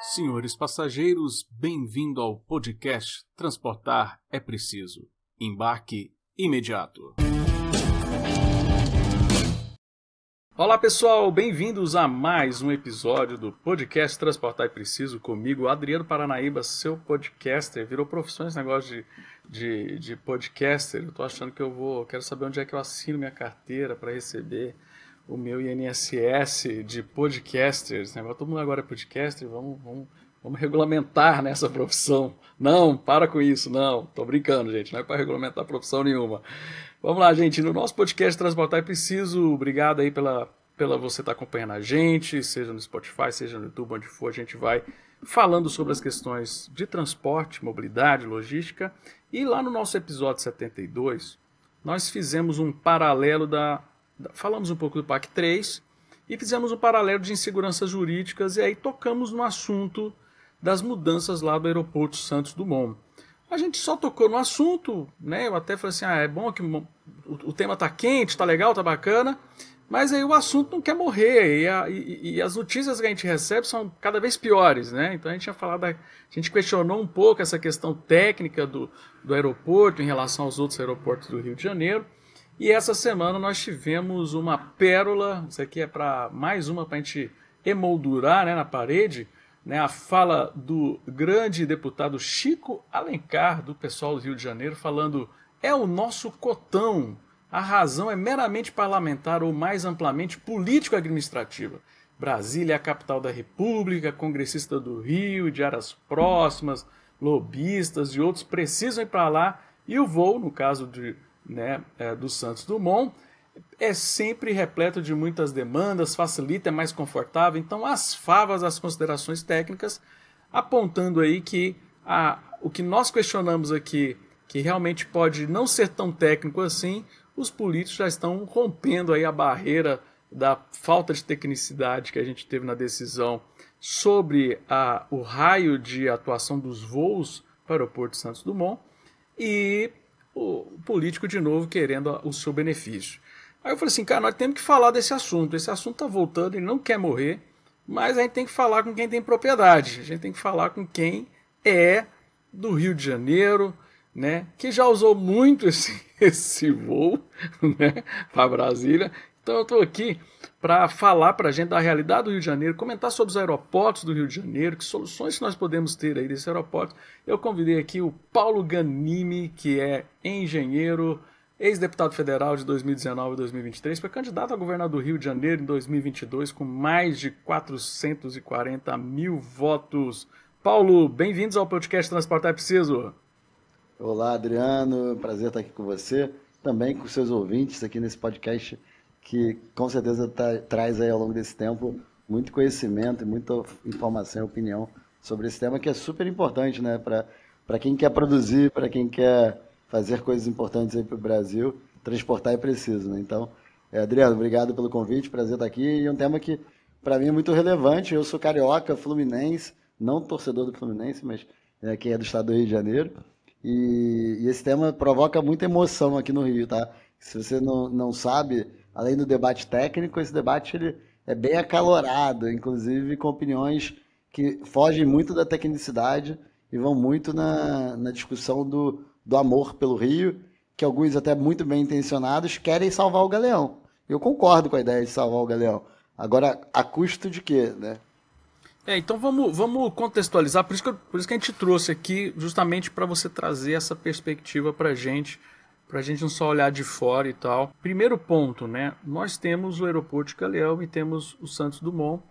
Senhores passageiros, bem-vindo ao podcast Transportar é Preciso. Embarque imediato. Olá pessoal, bem-vindos a mais um episódio do podcast Transportar é Preciso comigo, Adriano Paranaíba, seu podcaster. Virou profissão esse negócio de, de, de podcaster. Eu tô achando que eu vou. Quero saber onde é que eu assino minha carteira para receber o meu INSS de podcasters. Né? Todo mundo agora é podcaster, vamos, vamos, vamos regulamentar nessa profissão. Não, para com isso, não. Tô brincando, gente, não é para regulamentar profissão nenhuma. Vamos lá, gente. No nosso podcast Transportar é Preciso, obrigado aí pela, pela você estar tá acompanhando a gente, seja no Spotify, seja no YouTube, onde for, a gente vai falando sobre as questões de transporte, mobilidade, logística. E lá no nosso episódio 72, nós fizemos um paralelo da. Falamos um pouco do PAC 3 e fizemos um paralelo de inseguranças jurídicas, e aí tocamos no assunto das mudanças lá do aeroporto Santos Dumont. A gente só tocou no assunto, né? Eu até falei assim: ah, é bom que o, o tema tá quente, tá legal, tá bacana, mas aí o assunto não quer morrer e, a, e, e, as notícias que a gente recebe são cada vez piores, né? Então a gente tinha falado, a gente questionou um pouco essa questão técnica do, do aeroporto em relação aos outros aeroportos do Rio de Janeiro. E essa semana nós tivemos uma pérola, isso aqui é para mais uma para a gente emoldurar né, na parede, né, a fala do grande deputado Chico Alencar, do pessoal do Rio de Janeiro, falando: é o nosso cotão. A razão é meramente parlamentar ou mais amplamente político-administrativa. Brasília é a capital da República, congressista do Rio, de áreas próximas, lobistas e outros precisam ir para lá e o voo, no caso de, né, é, do Santos Dumont, é sempre repleto de muitas demandas, facilita, é mais confortável. Então, as favas, as considerações técnicas, apontando aí que a, o que nós questionamos aqui, que realmente pode não ser tão técnico assim, os políticos já estão rompendo aí a barreira da falta de tecnicidade que a gente teve na decisão sobre a, o raio de atuação dos voos para o aeroporto Santos Dumont e o político de novo querendo o seu benefício. Aí eu falei assim, cara, nós temos que falar desse assunto. Esse assunto tá voltando, ele não quer morrer, mas a gente tem que falar com quem tem propriedade. A gente tem que falar com quem é do Rio de Janeiro, né? Que já usou muito esse, esse voo, né? Para Brasília. Então eu estou aqui para falar para a gente da realidade do Rio de Janeiro, comentar sobre os aeroportos do Rio de Janeiro, que soluções nós podemos ter aí desse aeroporto. Eu convidei aqui o Paulo Ganimi, que é engenheiro ex-deputado federal de 2019 e 2023, foi candidato a governador do Rio de Janeiro em 2022 com mais de 440 mil votos. Paulo, bem-vindos ao podcast Transportar é Preciso. Olá, Adriano, prazer estar aqui com você, também com seus ouvintes aqui nesse podcast que com certeza tá, traz aí ao longo desse tempo muito conhecimento e muita informação e opinião sobre esse tema que é super importante, né, para quem quer produzir, para quem quer fazer coisas importantes aí para o Brasil, transportar é preciso, né? Então, é, Adriano, obrigado pelo convite, prazer estar aqui. E é um tema que, para mim, é muito relevante. Eu sou carioca, fluminense, não torcedor do Fluminense, mas é, quem é do estado do Rio de Janeiro. E, e, esse tema provoca muita emoção aqui no Rio, tá? Se você não, não sabe, além do debate técnico, esse debate ele é bem acalorado, inclusive com opiniões que fogem muito da tecnicidade e vão muito na, na discussão do, do amor pelo Rio, que alguns até muito bem intencionados querem salvar o Galeão. Eu concordo com a ideia de salvar o Galeão. Agora, a custo de quê, né? É, então vamos, vamos contextualizar, por isso, que por isso que a gente trouxe aqui, justamente para você trazer essa perspectiva para a gente, para a gente não só olhar de fora e tal. Primeiro ponto, né? Nós temos o aeroporto de Galeão e temos o Santos Dumont.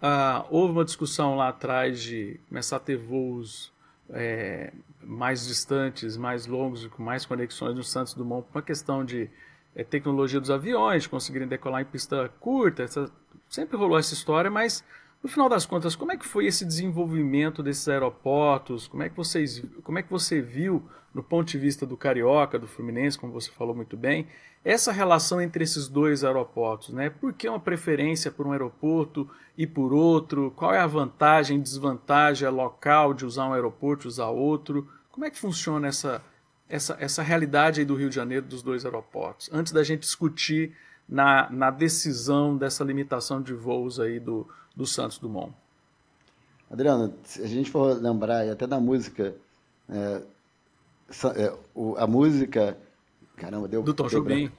Ah, houve uma discussão lá atrás de começar a ter voos é, mais distantes, mais longos, com mais conexões no Santos Dumont, por uma questão de é, tecnologia dos aviões, conseguirem decolar em pista curta, essa, sempre rolou essa história, mas no final das contas, como é que foi esse desenvolvimento desses aeroportos? Como é que vocês, como é que você viu, no ponto de vista do carioca, do Fluminense, como você falou muito bem, essa relação entre esses dois aeroportos, né? Por que uma preferência por um aeroporto e por outro? Qual é a vantagem desvantagem local de usar um aeroporto, usar outro? Como é que funciona essa essa, essa realidade aí do Rio de Janeiro dos dois aeroportos? Antes da gente discutir na, na decisão dessa limitação de voos aí do, do Santos Dumont. Adriano, se a gente for lembrar, e até da música, é, é, a música. Caramba, deu. Do Tom deu Jobim.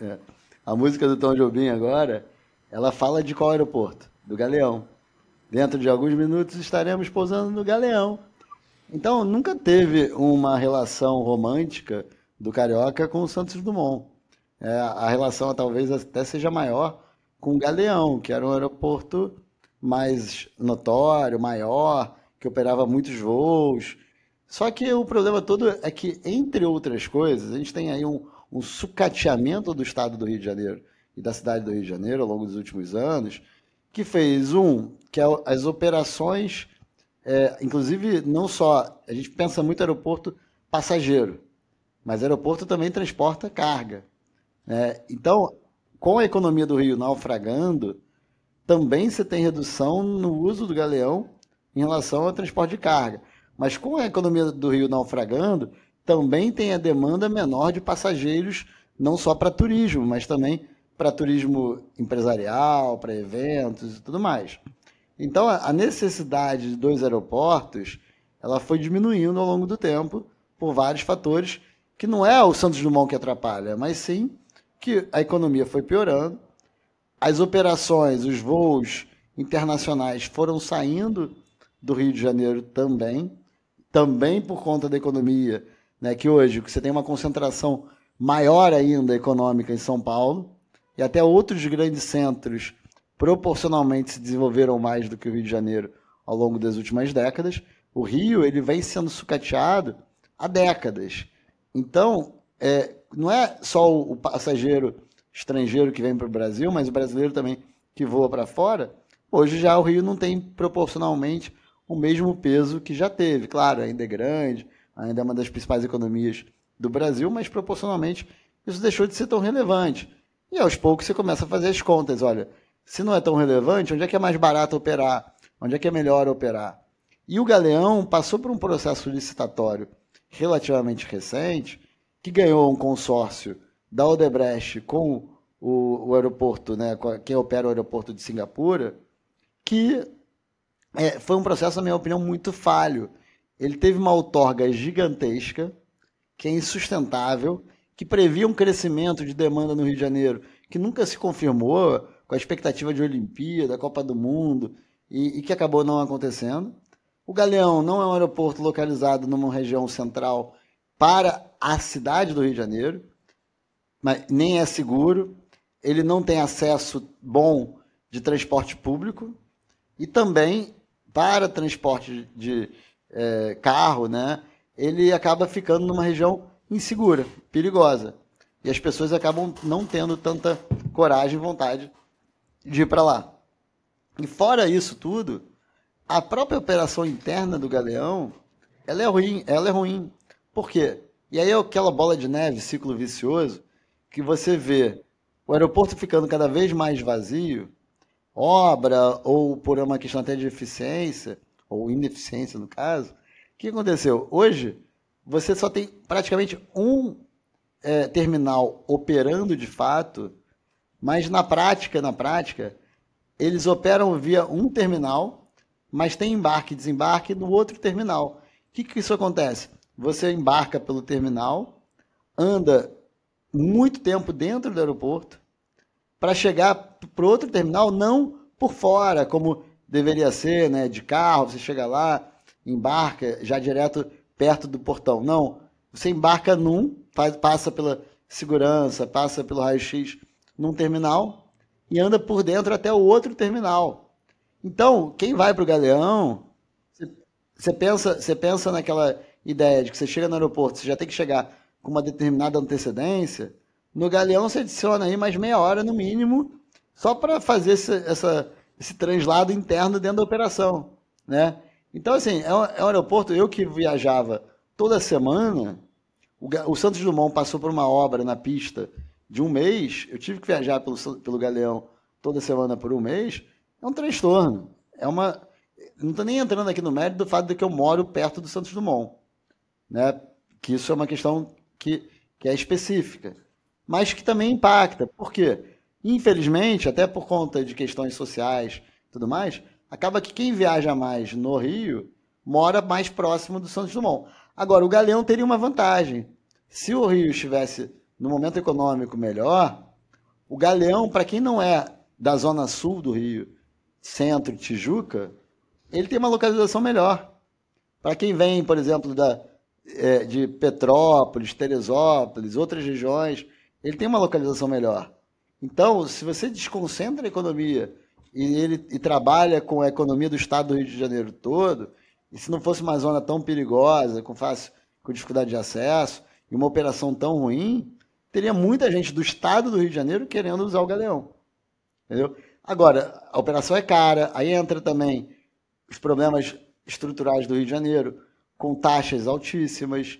É, a música do Tom Jobim agora, ela fala de qual aeroporto? Do Galeão. Dentro de alguns minutos estaremos pousando no Galeão. Então, nunca teve uma relação romântica do Carioca com o Santos Dumont. É, a relação talvez até seja maior com o Galeão, que era um aeroporto mais notório, maior, que operava muitos voos. Só que o problema todo é que, entre outras coisas, a gente tem aí um, um sucateamento do estado do Rio de Janeiro e da cidade do Rio de Janeiro ao longo dos últimos anos, que fez, um, que é as operações, é, inclusive não só, a gente pensa muito aeroporto passageiro, mas aeroporto também transporta carga. Né? Então, com a economia do Rio naufragando, também você tem redução no uso do galeão em relação ao transporte de carga. Mas com a economia do Rio naufragando, também tem a demanda menor de passageiros, não só para turismo, mas também para turismo empresarial, para eventos e tudo mais. Então, a necessidade de dois aeroportos, ela foi diminuindo ao longo do tempo por vários fatores, que não é o Santos Dumont que atrapalha, mas sim que a economia foi piorando, as operações, os voos internacionais foram saindo do Rio de Janeiro também, também por conta da economia, né, que hoje você tem uma concentração maior ainda econômica em São Paulo, e até outros grandes centros proporcionalmente se desenvolveram mais do que o Rio de Janeiro ao longo das últimas décadas. O Rio ele vem sendo sucateado há décadas. Então, é, não é só o passageiro estrangeiro que vem para o Brasil, mas o brasileiro também que voa para fora. Hoje já o Rio não tem proporcionalmente o mesmo peso que já teve. Claro, ainda é grande, ainda é uma das principais economias do Brasil, mas proporcionalmente isso deixou de ser tão relevante. E aos poucos você começa a fazer as contas. Olha, se não é tão relevante, onde é que é mais barato operar? Onde é que é melhor operar? E o Galeão passou por um processo licitatório relativamente recente, que ganhou um consórcio da Odebrecht com o, o aeroporto, né, quem opera o aeroporto de Singapura, que é, foi um processo, na minha opinião, muito falho. Ele teve uma outorga gigantesca, que é insustentável, que previa um crescimento de demanda no Rio de Janeiro, que nunca se confirmou, com a expectativa de Olimpíada, Copa do Mundo, e, e que acabou não acontecendo. O Galeão não é um aeroporto localizado numa região central para a cidade do Rio de Janeiro, mas nem é seguro, ele não tem acesso bom de transporte público e também para transporte de é, carro, né, ele acaba ficando numa região insegura, perigosa. E as pessoas acabam não tendo tanta coragem e vontade de ir para lá. E fora isso tudo, a própria operação interna do Galeão, ela é ruim, ela é ruim. Por quê? E aí é aquela bola de neve, ciclo vicioso, que você vê o aeroporto ficando cada vez mais vazio, obra ou por uma questão até de eficiência, ou ineficiência no caso. O que aconteceu? Hoje, você só tem praticamente um é, terminal operando de fato, mas na prática, na prática, eles operam via um terminal, mas tem embarque e desembarque no outro terminal. O que, que isso acontece? Você embarca pelo terminal, anda muito tempo dentro do aeroporto, para chegar para outro terminal, não por fora, como deveria ser, né, de carro, você chega lá, embarca já direto perto do portão. Não, você embarca num, faz, passa pela segurança, passa pelo raio-x num terminal e anda por dentro até o outro terminal. Então, quem vai para o Galeão, você pensa, você pensa naquela ideia de que você chega no aeroporto, você já tem que chegar com uma determinada antecedência. No Galeão você adiciona aí mais meia hora no mínimo, só para fazer esse, essa, esse translado interno dentro da operação, né? Então, assim, é um, é um aeroporto, eu que viajava toda semana, o, o, Santos Dumont passou por uma obra na pista de um mês, eu tive que viajar pelo, pelo Galeão toda semana por um mês, é um transtorno. É uma. Não estou nem entrando aqui no mérito do fato de que eu moro perto do Santos Dumont. Né? Que isso é uma questão que, que é específica. Mas que também impacta. Por quê? Infelizmente, até por conta de questões sociais e tudo mais, acaba que quem viaja mais no Rio mora mais próximo do Santos Dumont. Agora, o Galeão teria uma vantagem. Se o Rio estivesse no momento econômico melhor, o Galeão, para quem não é da zona sul do Rio, centro, Tijuca, ele tem uma localização melhor. Para quem vem, por exemplo, da, é, de Petrópolis, Teresópolis, outras regiões, ele tem uma localização melhor. Então, se você desconcentra a economia e ele e trabalha com a economia do estado do Rio de Janeiro todo, e se não fosse uma zona tão perigosa, com fácil, com dificuldade de acesso, e uma operação tão ruim, teria muita gente do estado do Rio de Janeiro querendo usar o Galeão. Entendeu? Agora, a operação é cara, aí entra também os problemas estruturais do Rio de Janeiro, com taxas altíssimas,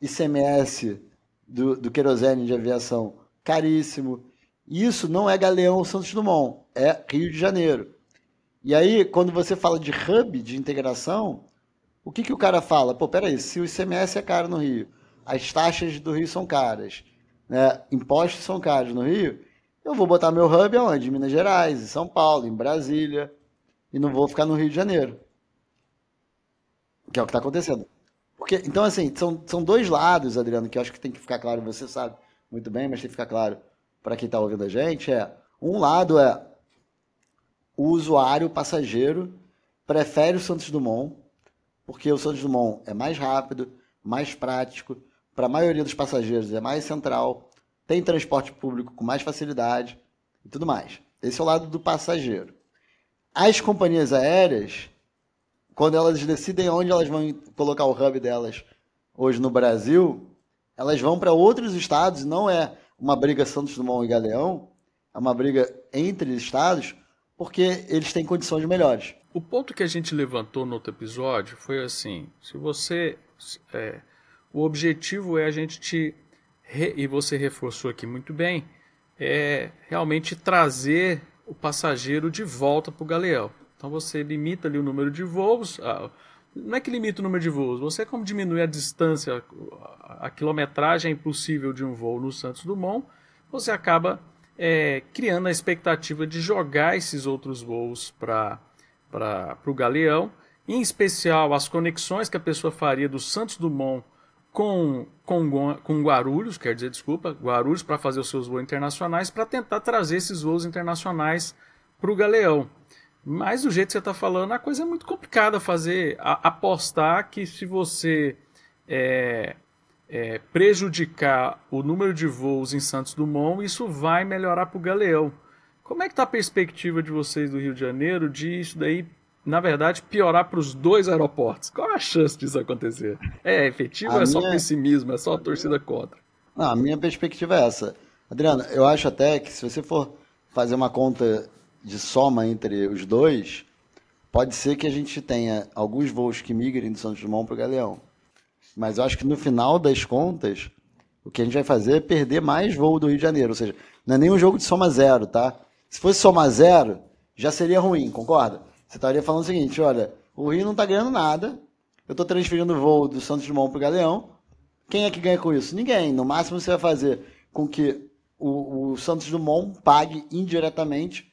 ICMS do, do querosene de aviação caríssimo. Isso não é Galeão Santos Dumont, é Rio de Janeiro. E aí, quando você fala de hub de integração, o que, que o cara fala? Pô, peraí, se o ICMS é caro no Rio, as taxas do Rio são caras, né? impostos são caros no Rio, eu vou botar meu hub aonde? Em Minas Gerais, em São Paulo, em Brasília, e não vou ficar no Rio de Janeiro. Que é o que está acontecendo. Porque, então, assim, são, são dois lados, Adriano, que eu acho que tem que ficar claro, você sabe muito bem, mas tem que ficar claro para quem está ouvindo a gente, é um lado é o usuário, o passageiro, prefere o Santos Dumont, porque o Santos Dumont é mais rápido, mais prático, para a maioria dos passageiros é mais central, tem transporte público com mais facilidade e tudo mais. Esse é o lado do passageiro. As companhias aéreas, quando elas decidem onde elas vão colocar o hub delas hoje no Brasil, elas vão para outros estados, não é uma briga Santos Dumont e Galeão, é uma briga entre estados, porque eles têm condições melhores. O ponto que a gente levantou no outro episódio foi assim: se você. É, o objetivo é a gente te. Re, e você reforçou aqui muito bem, é realmente trazer o passageiro de volta para o galeão. Então você limita ali o número de voos. não é que limita o número de voos, você como diminui a distância, a, a quilometragem impossível de um voo no Santos Dumont, você acaba é, criando a expectativa de jogar esses outros voos para o Galeão, em especial as conexões que a pessoa faria do Santos Dumont com, com, com Guarulhos, quer dizer, desculpa, Guarulhos para fazer os seus voos internacionais, para tentar trazer esses voos internacionais para o Galeão. Mas do jeito que você está falando, a coisa é muito complicada fazer, a, apostar que se você é, é, prejudicar o número de voos em Santos Dumont, isso vai melhorar para o Galeão. Como é que está a perspectiva de vocês do Rio de Janeiro de isso daí, na verdade, piorar para os dois aeroportos? Qual a chance disso acontecer? É efetivo ou é só pessimismo, é só a torcida contra? Não, a minha perspectiva é essa. Adriano, eu acho até que se você for fazer uma conta de soma entre os dois, pode ser que a gente tenha alguns voos que migrem do Santos Dumont para o Galeão. Mas eu acho que no final das contas, o que a gente vai fazer é perder mais voo do Rio de Janeiro. Ou seja, não é nem um jogo de soma zero, tá? Se fosse soma zero, já seria ruim, concorda? Você estaria falando o seguinte: olha, o Rio não está ganhando nada, eu estou transferindo o voo do Santos Dumont para o Galeão. Quem é que ganha com isso? Ninguém. No máximo você vai fazer com que o, o Santos Dumont pague indiretamente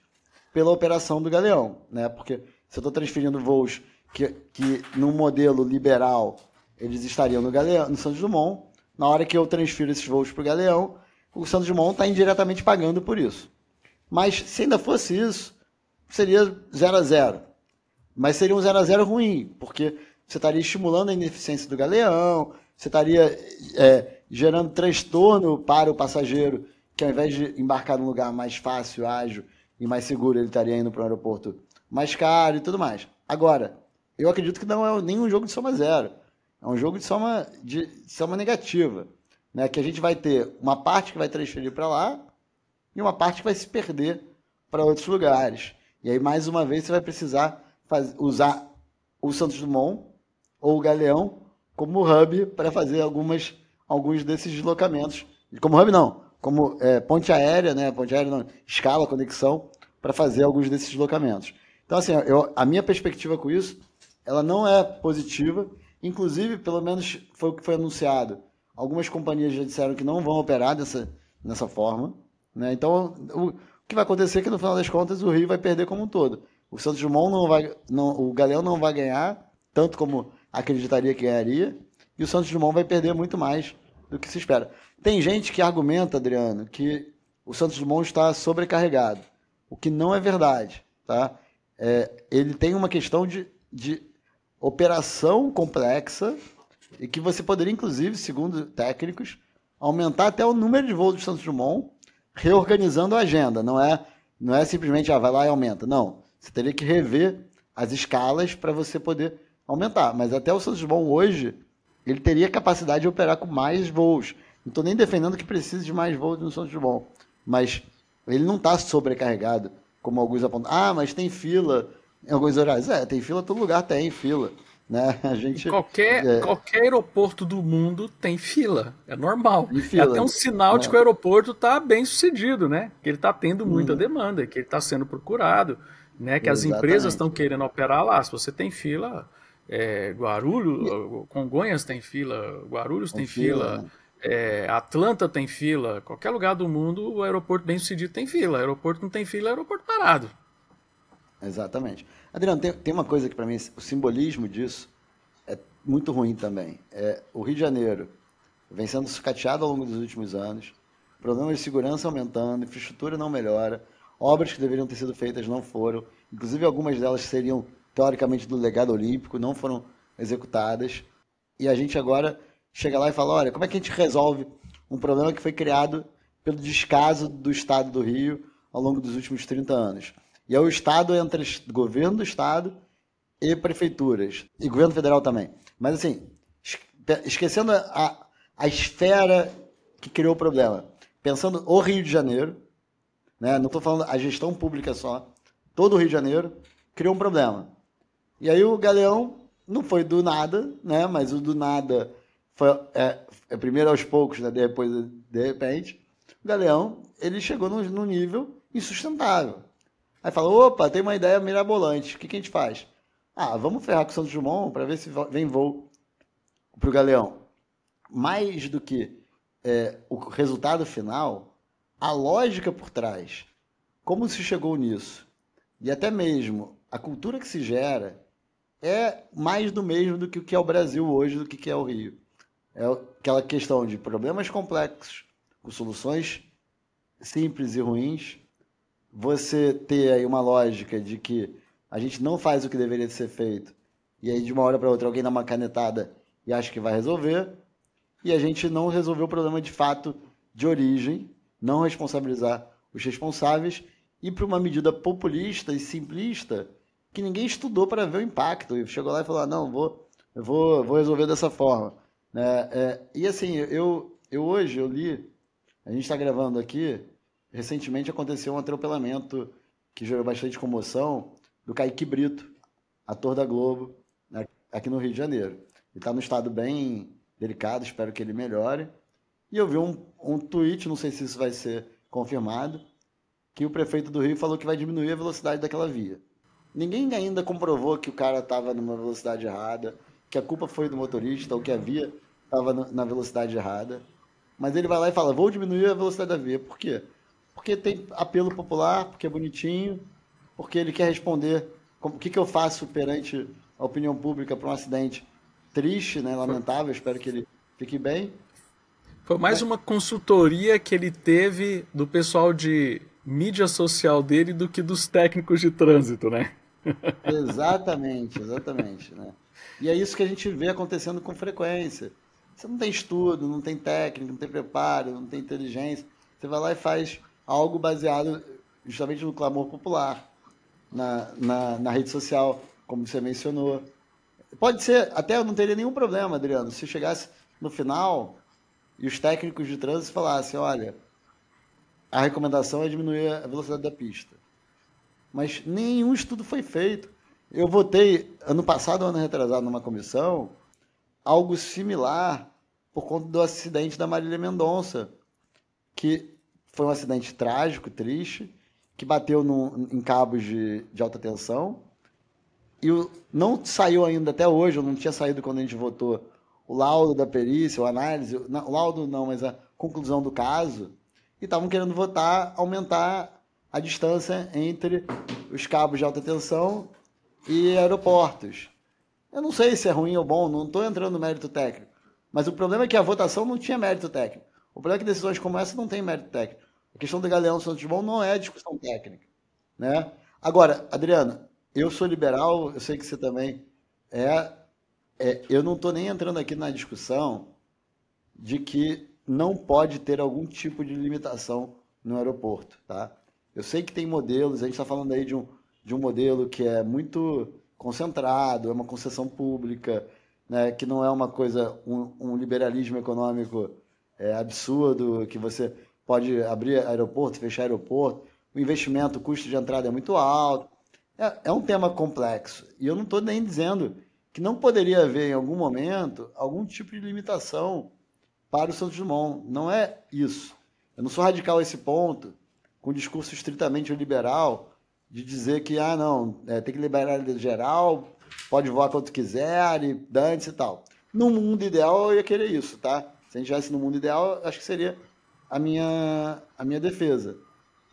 pela operação do Galeão, né? Porque se eu estou transferindo voos que, que num modelo liberal eles estariam no, Galeão, no Santos Dumont. Na hora que eu transfiro esses voos para o Galeão, o Santos Dumont está indiretamente pagando por isso. Mas se ainda fosse isso, seria 0 a 0 Mas seria um 0 a 0 ruim, porque você estaria estimulando a ineficiência do Galeão, você estaria é, gerando transtorno para o passageiro, que ao invés de embarcar num lugar mais fácil, ágil e mais seguro, ele estaria indo para um aeroporto mais caro e tudo mais. Agora, eu acredito que não é nenhum jogo de soma zero. É um jogo de soma, de soma negativa. Né? Que a gente vai ter uma parte que vai transferir para lá e uma parte que vai se perder para outros lugares. E aí, mais uma vez, você vai precisar usar o Santos Dumont ou o Galeão como hub para fazer algumas, alguns desses deslocamentos. Como hub, não, como é, ponte aérea, né? Ponte aérea, não, escala, conexão, para fazer alguns desses deslocamentos. Então, assim, eu, a minha perspectiva com isso, ela não é positiva Inclusive, pelo menos foi o que foi anunciado. Algumas companhias já disseram que não vão operar dessa, dessa forma. Né? Então, o, o que vai acontecer é que no final das contas o Rio vai perder como um todo. o Santos Dumont não vai, não, o Galeão não vai ganhar tanto como acreditaria que ganharia, e o Santos Dumont vai perder muito mais do que se espera. Tem gente que argumenta, Adriano, que o Santos Dumont está sobrecarregado, o que não é verdade, tá? É, ele tem uma questão de, de operação complexa e que você poderia, inclusive, segundo técnicos, aumentar até o número de voos do Santos Dumont, reorganizando a agenda. Não é, não é simplesmente, ah, vai lá e aumenta. Não. Você teria que rever as escalas para você poder aumentar. Mas até o Santos Dumont hoje, ele teria capacidade de operar com mais voos. Não estou nem defendendo que precise de mais voos no Santos Dumont. Mas ele não está sobrecarregado, como alguns apontam. Ah, mas tem fila em alguns horários. É, tem fila, todo lugar tem fila. Né? A gente, qualquer, é... qualquer aeroporto do mundo tem fila, é normal. Fila, é até um sinal é. de que o aeroporto está bem sucedido, né? Que ele está tendo muita uhum. demanda, que ele está sendo procurado, né? Que Exatamente. as empresas estão querendo operar lá. Se você tem fila, é, Guarulhos, Congonhas tem fila, Guarulhos tem, tem fila, fila né? É, Atlanta tem fila, qualquer lugar do mundo o aeroporto bem sucedido tem fila. Aeroporto não tem fila, é aeroporto parado. Exatamente. Adriano, tem, tem uma coisa que para mim, o simbolismo disso é muito ruim também. É, o Rio de Janeiro vem sendo sucateado ao longo dos últimos anos, problemas de segurança aumentando, infraestrutura não melhora, obras que deveriam ter sido feitas não foram, inclusive algumas delas seriam teoricamente do legado olímpico, não foram executadas. E a gente agora chega lá e fala: olha, como é que a gente resolve um problema que foi criado pelo descaso do Estado do Rio ao longo dos últimos 30 anos? E é o Estado entre governo do Estado e prefeituras, e governo federal também. Mas assim, esquecendo a, a esfera que criou o problema, pensando o Rio de Janeiro, né? não estou falando a gestão pública só, todo o Rio de Janeiro criou um problema. E aí o Galeão não foi do nada, né? mas o do nada foi é, é primeiro aos poucos, né? depois de repente. O Galeão ele chegou num, num nível insustentável. Aí fala, opa, tem uma ideia mirabolante. O que, que a gente faz? Ah, vamos ferrar com o Santos Dumont para ver se vem voo para o Galeão. Mais do que é, o resultado final, a lógica por trás, como se chegou nisso, e até mesmo a cultura que se gera, é mais do mesmo do que o que é o Brasil hoje, do que é o Rio. É aquela questão de problemas complexos, com soluções simples e ruins, você ter aí uma lógica de que a gente não faz o que deveria ser feito, e aí de uma hora para outra alguém dá uma canetada e acha que vai resolver, e a gente não resolveu o problema de fato de origem, não responsabilizar os responsáveis, e para uma medida populista e simplista que ninguém estudou para ver o impacto. E chegou lá e falou: ah, não, vou, eu vou, vou resolver dessa forma. É, é, e assim, eu, eu hoje eu li, a gente está gravando aqui, recentemente aconteceu um atropelamento que gerou bastante comoção do Kaique Brito, ator da Globo, né, aqui no Rio de Janeiro. Ele está num estado bem delicado, espero que ele melhore. E eu vi um, um tweet, não sei se isso vai ser confirmado, que o prefeito do Rio falou que vai diminuir a velocidade daquela via. Ninguém ainda comprovou que o cara estava numa velocidade errada, que a culpa foi do motorista ou que a via estava na velocidade errada. Mas ele vai lá e fala: vou diminuir a velocidade da via. Por quê? porque tem apelo popular, porque é bonitinho, porque ele quer responder o que, que eu faço perante a opinião pública para um acidente triste, né, lamentável, espero que ele fique bem. Foi mais uma consultoria que ele teve do pessoal de mídia social dele do que dos técnicos de trânsito, né? exatamente, exatamente. Né? E é isso que a gente vê acontecendo com frequência. Você não tem estudo, não tem técnica, não tem preparo, não tem inteligência. Você vai lá e faz algo baseado justamente no clamor popular, na, na, na rede social, como você mencionou. Pode ser, até eu não teria nenhum problema, Adriano, se chegasse no final e os técnicos de trânsito falassem, olha, a recomendação é diminuir a velocidade da pista. Mas nenhum estudo foi feito. Eu votei ano passado, ano retrasado, numa comissão, algo similar por conta do acidente da Marília Mendonça, que foi um acidente trágico, triste, que bateu no, em cabos de, de alta tensão. E o, não saiu ainda até hoje, não tinha saído quando a gente votou, o laudo da perícia, a análise, o laudo não, mas a conclusão do caso. E estavam querendo votar, aumentar a distância entre os cabos de alta tensão e aeroportos. Eu não sei se é ruim ou bom, não estou entrando no mérito técnico. Mas o problema é que a votação não tinha mérito técnico. O problema é que decisões como essa não têm mérito técnico. A questão do Galeão Santos Dumont não é discussão técnica. Né? Agora, Adriano, eu sou liberal, eu sei que você também é. é eu não estou nem entrando aqui na discussão de que não pode ter algum tipo de limitação no aeroporto. Tá? Eu sei que tem modelos, a gente está falando aí de um, de um modelo que é muito concentrado, é uma concessão pública, né, que não é uma coisa, um, um liberalismo econômico é, absurdo, que você pode abrir aeroporto, fechar aeroporto, o investimento, o custo de entrada é muito alto. É, é um tema complexo. E eu não estou nem dizendo que não poderia haver em algum momento algum tipo de limitação para o Santos Dumont. Não é isso. Eu não sou radical a esse ponto, com discurso estritamente liberal, de dizer que, ah, não, é, tem que liberar geral, pode voar quanto quiser, e dane-se e tal. No mundo ideal, eu ia querer isso, tá? Se a gente estivesse no mundo ideal, acho que seria a minha, a minha defesa.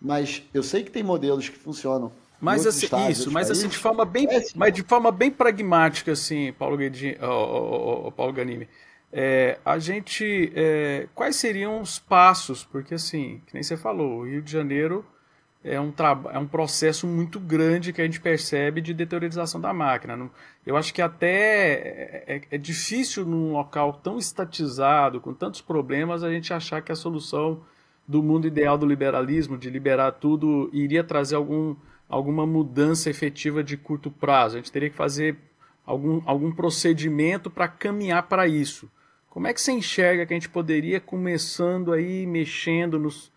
Mas eu sei que tem modelos que funcionam. Mas assim, isso, mas assim, de forma bem, é, mas de forma bem pragmática, assim, Paulo, Guedin, oh, oh, oh, Paulo Ganimi. É, a gente. É, quais seriam os passos? Porque, assim, que nem você falou, o Rio de Janeiro é um, é um processo muito grande que a gente percebe de deteriorização da máquina. Eu acho que até é, é, é, difícil num local tão estatizado, com tantos problemas, a gente achar que a solução do mundo ideal do liberalismo, de liberar tudo, iria trazer algum, alguma mudança efetiva de curto prazo. A gente teria que fazer algum, algum procedimento para caminhar para isso. Como é que você enxerga que a gente poderia começando aí, mexendo nos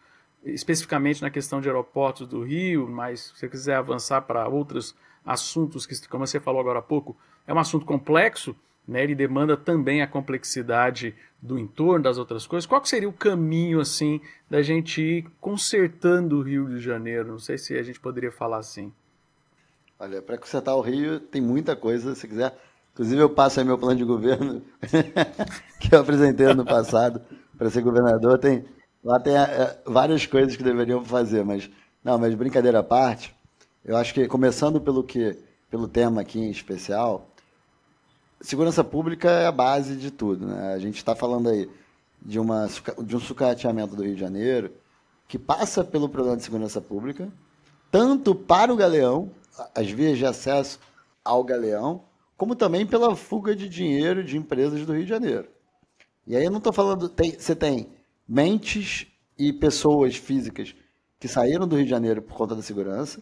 especificamente na questão de aeroportos do Rio, mas se você quiser avançar para outros assuntos que, como você falou agora há pouco, é um assunto complexo, né? Ele demanda também a complexidade do entorno das outras coisas. Qual seria o caminho assim da gente ir consertando o Rio de Janeiro? Não sei se a gente poderia falar assim. Olha, para consertar o Rio tem muita coisa, se quiser. Inclusive eu passo aí meu plano de governo que eu apresentei ano passado para ser governador. Tem Lá tem é, várias coisas que deveriam fazer, mas não, mas brincadeira à parte, eu acho que começando pelo que pelo tema aqui em especial, segurança pública é a base de tudo, né? A gente está falando aí de uma de um sucateamento do Rio de Janeiro que passa pelo problema de segurança pública, tanto para o Galeão, as vias de acesso ao Galeão, como também pela fuga de dinheiro de empresas do Rio de Janeiro. E aí eu não estou falando, tem, você tem mentes e pessoas físicas que saíram do Rio de Janeiro por conta da segurança,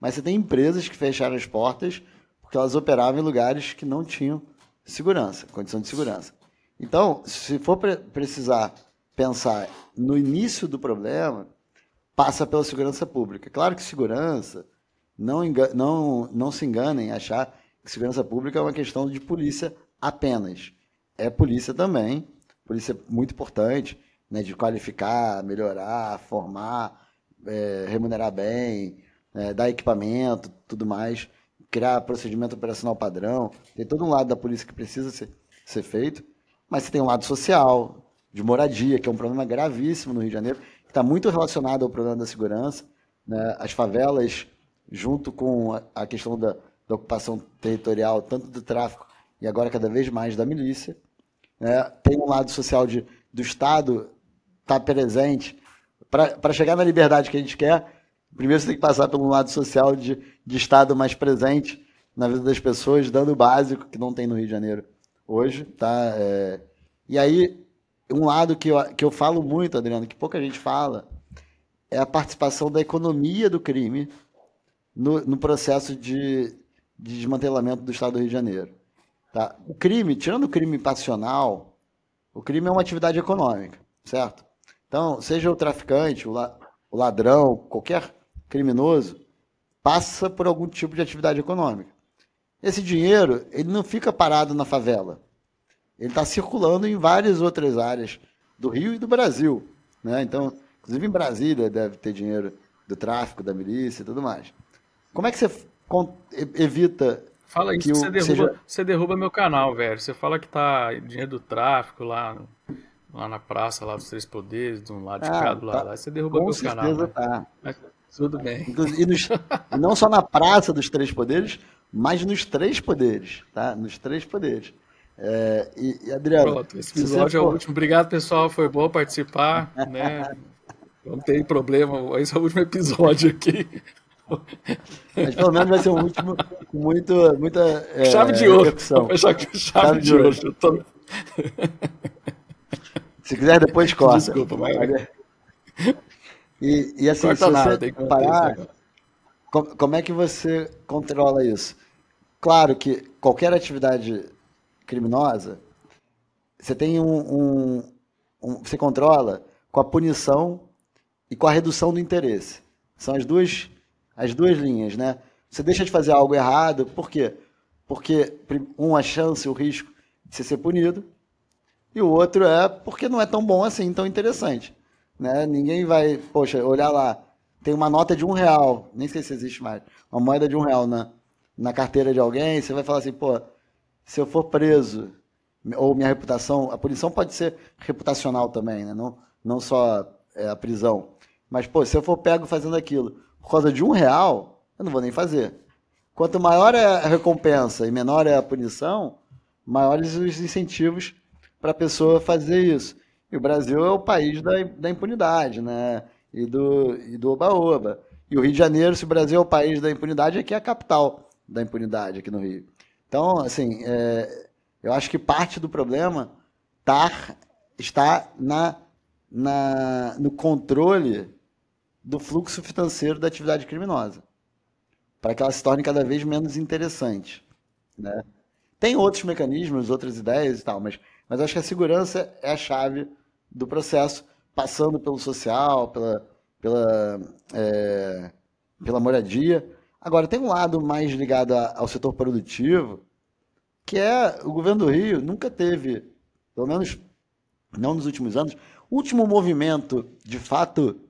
mas você tem empresas que fecharam as portas porque elas operavam em lugares que não tinham segurança, condição de segurança. Então, se for pre precisar pensar no início do problema, passa pela segurança pública. Claro que segurança, não, não, não se enganem em achar que segurança pública é uma questão de polícia apenas. É polícia também, polícia é muito importante, né, de qualificar, melhorar, formar, é, remunerar bem, é, dar equipamento, tudo mais, criar procedimento operacional padrão. Tem todo um lado da polícia que precisa ser, ser feito, mas você tem um lado social, de moradia, que é um problema gravíssimo no Rio de Janeiro, que está muito relacionado ao problema da segurança. Né? As favelas, junto com a, a questão da, da ocupação territorial, tanto do tráfico e agora cada vez mais da milícia. Né? Tem um lado social de, do Estado estar tá presente. Para chegar na liberdade que a gente quer, primeiro você tem que passar pelo lado social de, de Estado mais presente na vida das pessoas, dando o básico que não tem no Rio de Janeiro hoje. Tá? É... E aí, um lado que eu, que eu falo muito, Adriano, que pouca gente fala, é a participação da economia do crime no, no processo de, de desmantelamento do Estado do Rio de Janeiro. Tá? O crime, tirando o crime passional, o crime é uma atividade econômica, certo? Então, seja o traficante, o ladrão, qualquer criminoso, passa por algum tipo de atividade econômica. Esse dinheiro, ele não fica parado na favela. Ele está circulando em várias outras áreas do Rio e do Brasil. Né? Então, inclusive em Brasília deve ter dinheiro do tráfico, da milícia e tudo mais. Como é que você evita Fala isso que, que você, derruba, seja... você derruba meu canal, velho. Você fala que tá dinheiro do tráfico lá lá na praça, lá dos Três Poderes, de um lado de ah, cada tá. lado. Aí você derruba Com meu canal. Né? Tá. Mas, Tudo bem. E, nos, não só na Praça dos Três Poderes, mas nos três poderes, tá? Nos três poderes. É, e, e, Adriano. Pronto, esse episódio é o último. Obrigado, pessoal. Foi bom participar. Né? Não tem problema. Esse é o último episódio aqui. Mas pelo menos vai ser o último com muito, muita. É, chave de ouro. Chave, chave, chave de, de ouro. Se quiser, depois corta. Desculpa, mas. E, e assim, Corta se nada, você parar, como, como é que você controla isso? Claro que qualquer atividade criminosa, você tem um, um, um, você controla com a punição e com a redução do interesse. São as duas as duas linhas, né? Você deixa de fazer algo errado, por quê? Porque um a chance, o risco de você ser punido, e o outro é porque não é tão bom assim, tão interessante. Né? Ninguém vai, poxa, olhar lá, tem uma nota de um real, nem sei se existe mais, uma moeda de um real na, na carteira de alguém, você vai falar assim, pô, se eu for preso, ou minha reputação, a punição pode ser reputacional também, né? não, não só é, a prisão. Mas, pô, se eu for pego fazendo aquilo por causa de um real, eu não vou nem fazer. Quanto maior é a recompensa e menor é a punição, maiores os incentivos para a pessoa fazer isso. E o Brasil é o país da, da impunidade, né? E do, e do oba-oba. E o Rio de Janeiro, se o Brasil é o país da impunidade, aqui é a capital da impunidade, aqui no Rio. Então, assim, é, eu acho que parte do problema tá, está na, na, no controle do fluxo financeiro da atividade criminosa, para que ela se torne cada vez menos interessante. Né? Tem outros mecanismos, outras ideias e tal, mas mas acho que a segurança é a chave do processo, passando pelo social, pela, pela, é, pela moradia. Agora, tem um lado mais ligado ao setor produtivo, que é o governo do Rio nunca teve, pelo menos não nos últimos anos, último movimento de fato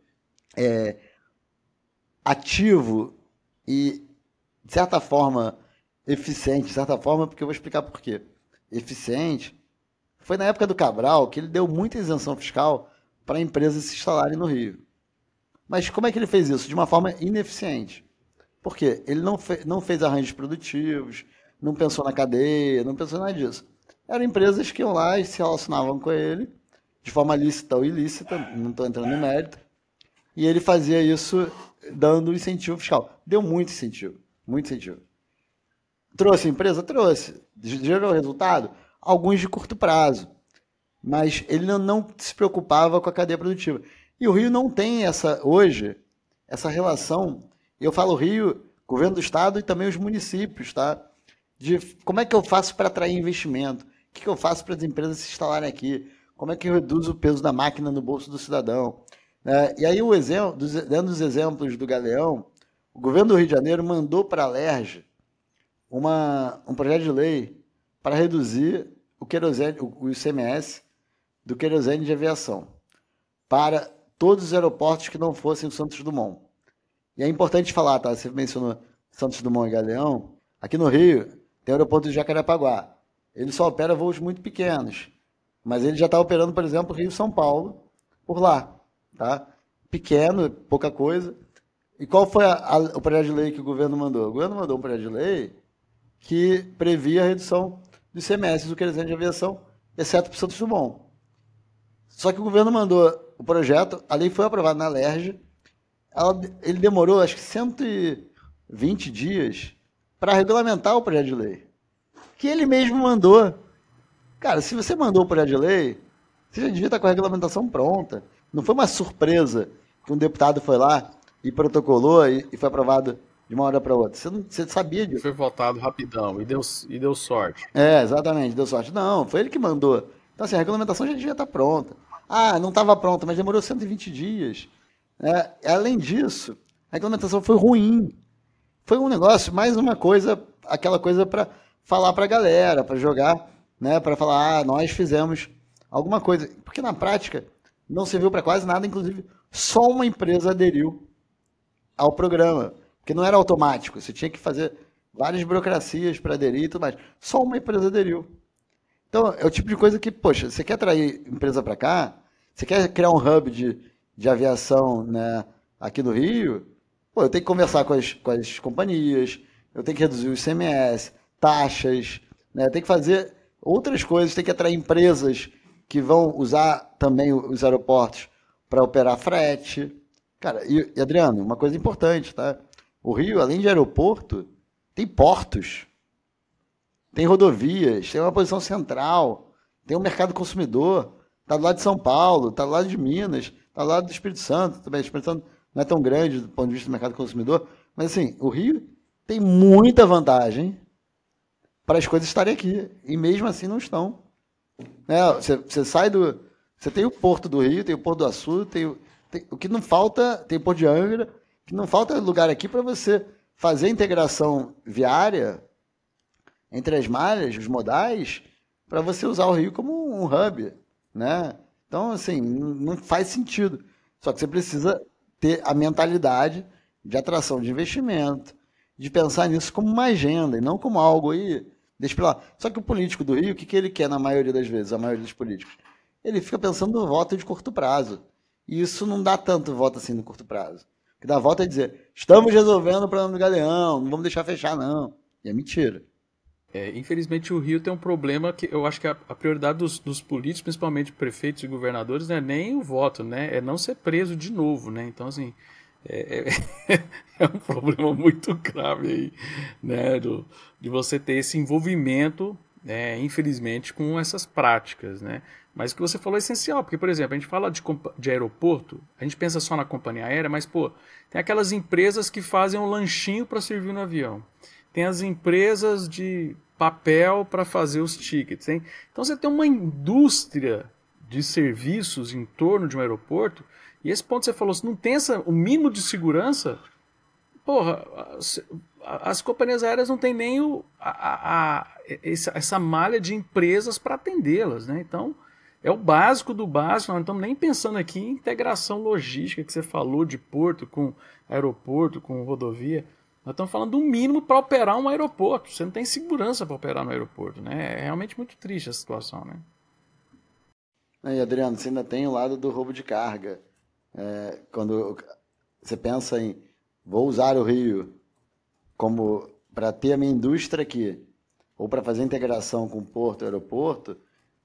é, ativo e, de certa forma, eficiente, de certa forma, porque eu vou explicar por quê. Eficiente foi na época do Cabral que ele deu muita isenção fiscal para empresas se instalarem no Rio. Mas como é que ele fez isso? De uma forma ineficiente. Por quê? Ele não, fe não fez arranjos produtivos, não pensou na cadeia, não pensou nada disso. Eram empresas que iam lá e se relacionavam com ele, de forma lícita ou ilícita, não estou entrando em mérito, e ele fazia isso dando incentivo fiscal. Deu muito incentivo, muito incentivo. Trouxe empresa? Trouxe. Gerou resultado? Alguns de curto prazo. Mas ele não, se preocupava com a cadeia produtiva. E o Rio não tem essa, hoje, essa relação. Eu falo Rio, governo do estado e também os municípios, tá? De como é que eu faço para atrair investimento? O que, que eu faço para as empresas se instalarem aqui? Como é que eu reduzo o peso da máquina no bolso do cidadão? É, e aí, o exemplo, dando os exemplos do Galeão, o governo do Rio de Janeiro mandou para a LERJ uma, um projeto de lei para reduzir o querosene, o ICMS do querosene de aviação para todos os aeroportos que não fossem o Santos Dumont. E é importante falar, tá? Você mencionou Santos Dumont e Galeão. Aqui no Rio tem o aeroporto de Jacarepaguá. Ele só opera voos muito pequenos. Mas ele já está operando, por exemplo, Rio-São Paulo, por lá. Tá? Pequeno, pouca coisa. E qual foi a, a, o projeto de lei que o governo mandou? O governo mandou um projeto de lei que previa a redução do ICMS do querosene de aviação, exceto para Santos Dumont. Só que o governo mandou o projeto, a lei foi aprovada na LERJ, ela, ele demorou acho que 120 dias para regulamentar o projeto de lei. Que ele mesmo mandou. Cara, se você mandou o projeto de lei, você já devia estar com a regulamentação pronta. Não foi uma surpresa que um deputado foi lá e protocolou e foi aprovado de uma hora para outra. Você, não, você sabia disso. Foi votado rapidão e deu, e deu sorte. É, exatamente, deu sorte. Não, foi ele que mandou. Então, assim, a regulamentação já devia estar pronta. Ah, não estava pronta, mas demorou 120 dias. É, além disso, a regulamentação foi ruim. Foi um negócio, mais uma coisa, aquela coisa para falar para a galera, para jogar, né, para falar, ah, nós fizemos alguma coisa. Porque na prática não serviu para quase nada, inclusive só uma empresa aderiu ao programa. Porque não era automático, você tinha que fazer várias burocracias para aderir e tudo mais. Só uma empresa aderiu. Então, é o tipo de coisa que, poxa, você quer atrair empresa para cá, você quer criar um hub de, de aviação né, aqui no Rio, pô, eu tenho que conversar com as, com as companhias, eu tenho que reduzir o ICMS, taxas, né? Tenho que fazer outras coisas, tem que atrair empresas que vão usar também os aeroportos para operar frete. Cara, e, e, Adriano, uma coisa importante, tá? O Rio, além de aeroporto, tem portos, tem rodovias, tem uma posição central, tem um mercado consumidor, tá do lado de São Paulo, tá do lado de Minas, tá do lado do Espírito Santo também. O Espírito Santo não é tão grande do ponto de vista do mercado consumidor, mas assim, o Rio tem muita vantagem para as coisas estarem aqui. E mesmo assim não estão. É, você, você sai do. Você tem o Porto do Rio, tem o Porto do Açu, tem, tem o que não falta, tem o Porto de Angra, que não falta lugar aqui para você fazer a integração viária entre as malhas, os modais, para você usar o Rio como um hub, né? Então, assim, não faz sentido. Só que você precisa ter a mentalidade de atração de investimento, de pensar nisso como uma agenda e não como algo aí Deixa lá. Só que o político do Rio, o que, que ele quer na maioria das vezes, a maioria dos políticos? Ele fica pensando no voto de curto prazo. E isso não dá tanto voto assim no curto prazo. Que dá voto é dizer, estamos resolvendo o problema do Galeão, não vamos deixar fechar, não. E é mentira. É, infelizmente o Rio tem um problema que eu acho que a, a prioridade dos, dos, políticos, principalmente prefeitos e governadores, não é nem o voto, né? É não ser preso de novo, né? Então, assim, é, é, é, um problema muito grave aí, né? Do, de você ter esse envolvimento, né, infelizmente, com essas práticas, né? Mas o que você falou é essencial, porque, por exemplo, a gente fala de, de aeroporto, a gente pensa só na companhia aérea, mas, pô, tem aquelas empresas que fazem um lanchinho para servir no avião. Tem as empresas de papel para fazer os tickets. Hein? Então você tem uma indústria de serviços em torno de um aeroporto e esse ponto você falou, se não tem essa, o mínimo de segurança, porra, as, as companhias aéreas não têm nem o, a, a essa, essa, malha de empresas para atendê-las, né? Então, é o básico do básico, nós não estamos nem pensando aqui em integração logística que você falou de porto com aeroporto, com rodovia. Nós estamos falando do mínimo para operar um aeroporto. Você não tem segurança para operar no aeroporto, né? É realmente muito triste a situação, né? E Adriano, você ainda tem o lado do roubo de carga. É, quando você pensa em vou usar o Rio como para ter a minha indústria aqui, ou para fazer integração com o porto, aeroporto,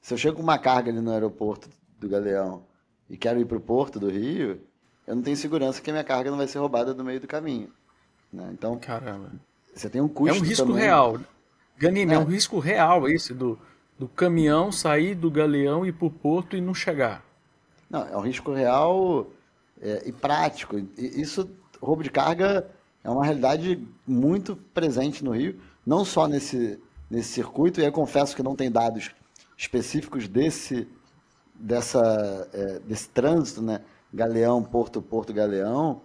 se eu chego com uma carga ali no aeroporto do Galeão e quero ir para o porto do Rio, eu não tenho segurança que a minha carga não vai ser roubada no meio do caminho. Né? Então, Caramba. você tem um custo. É um risco também. real. Ganime, é. é um risco real esse do, do caminhão sair do Galeão e ir para o porto e não chegar. Não, é um risco real é, e prático. E isso, roubo de carga é uma realidade muito presente no Rio, não só nesse, nesse circuito, e eu confesso que não tem dados específicos desse, dessa, é, desse trânsito, né? Galeão, Porto, Porto, Galeão,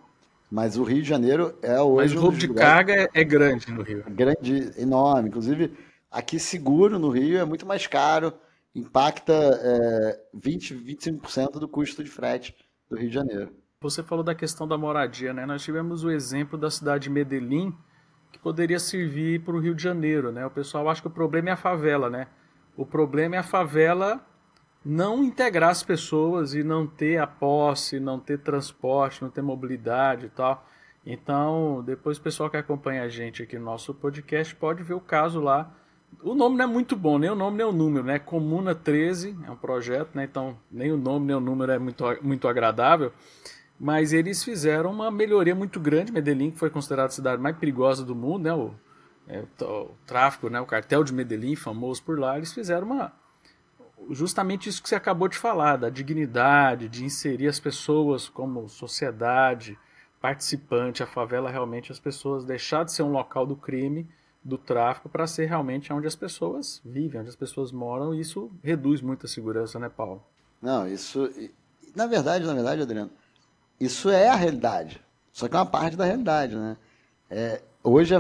mas o Rio de Janeiro é hoje. Mas o roubo de carga é, é grande no Rio. Grande, enorme. Inclusive, aqui seguro no Rio é muito mais caro, impacta é, 20, 25% do custo de frete do Rio de Janeiro. Você falou da questão da moradia, né? Nós tivemos o exemplo da cidade de Medellín, que poderia servir para o Rio de Janeiro, né? O pessoal acha que o problema é a favela, né? O problema é a favela não integrar as pessoas e não ter a posse, não ter transporte, não ter mobilidade e tal. Então, depois o pessoal que acompanha a gente aqui no nosso podcast pode ver o caso lá. O nome não é muito bom, nem o nome nem o número, né? Comuna 13 é um projeto, né? Então, nem o nome nem o número é muito, muito agradável mas eles fizeram uma melhoria muito grande. Medellín, que foi considerada a cidade mais perigosa do mundo, né? O, é, o, tráfico, né? o cartel de Medellín, famoso por lá, eles fizeram uma justamente isso que você acabou de falar, da dignidade, de inserir as pessoas como sociedade participante, a favela realmente as pessoas deixar de ser um local do crime, do tráfico, para ser realmente onde as pessoas vivem, onde as pessoas moram, e isso reduz muito a segurança, né, Paulo? Não, isso. Na verdade, na verdade, Adriano, isso é a realidade. Só que é uma parte da realidade, né? É, hoje,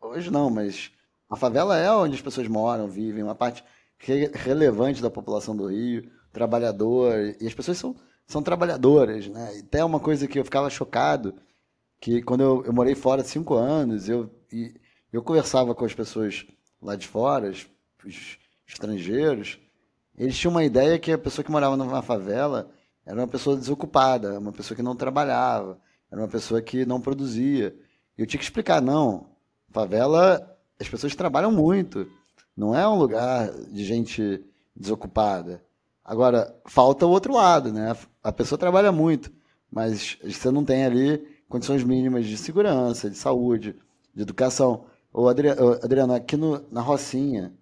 hoje não, mas a favela é onde as pessoas moram, vivem, uma parte re relevante da população do Rio, trabalhador, e as pessoas são, são trabalhadoras, né? E até uma coisa que eu ficava chocado, que quando eu, eu morei fora cinco anos, eu, e, eu conversava com as pessoas lá de fora, os estrangeiros, eles tinham uma ideia que a pessoa que morava numa favela era uma pessoa desocupada, uma pessoa que não trabalhava, era uma pessoa que não produzia. E eu tinha que explicar, não, favela, as pessoas trabalham muito, não é um lugar de gente desocupada. Agora, falta o outro lado, né? A pessoa trabalha muito, mas você não tem ali condições mínimas de segurança, de saúde, de educação. O Adriano, aqui no, na Rocinha,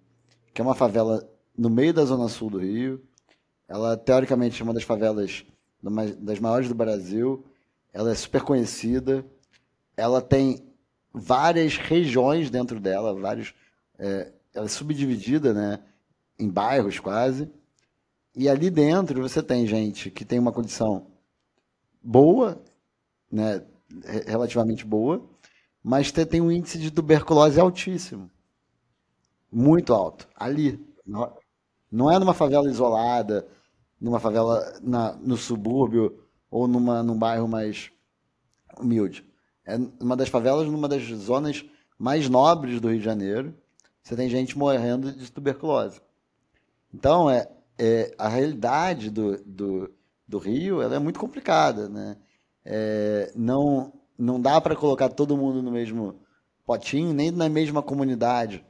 que é uma favela no meio da zona sul do Rio, ela teoricamente é uma das favelas das maiores do Brasil, ela é super conhecida, ela tem várias regiões dentro dela, vários, é, ela é subdividida, né, em bairros quase, e ali dentro você tem gente que tem uma condição boa, né, relativamente boa, mas tem um índice de tuberculose altíssimo. Muito alto. Ali. Não é numa favela isolada, numa favela na, no subúrbio ou numa, num bairro mais humilde. É uma das favelas, numa das zonas mais nobres do Rio de Janeiro. Você tem gente morrendo de tuberculose. Então, é, é a realidade do, do, do Rio ela é muito complicada. Né? É, não, não dá para colocar todo mundo no mesmo potinho, nem na mesma comunidade.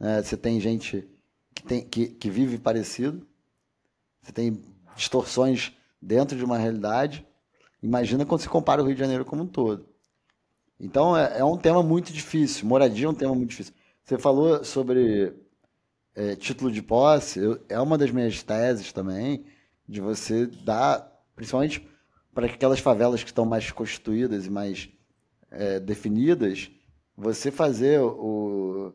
Né? Você tem gente que, tem, que, que vive parecido, você tem distorções dentro de uma realidade. Imagina quando se compara o Rio de Janeiro como um todo. Então é, é um tema muito difícil. Moradia é um tema muito difícil. Você falou sobre é, título de posse, eu, é uma das minhas teses também, de você dar, principalmente para aquelas favelas que estão mais constituídas e mais é, definidas, você fazer o.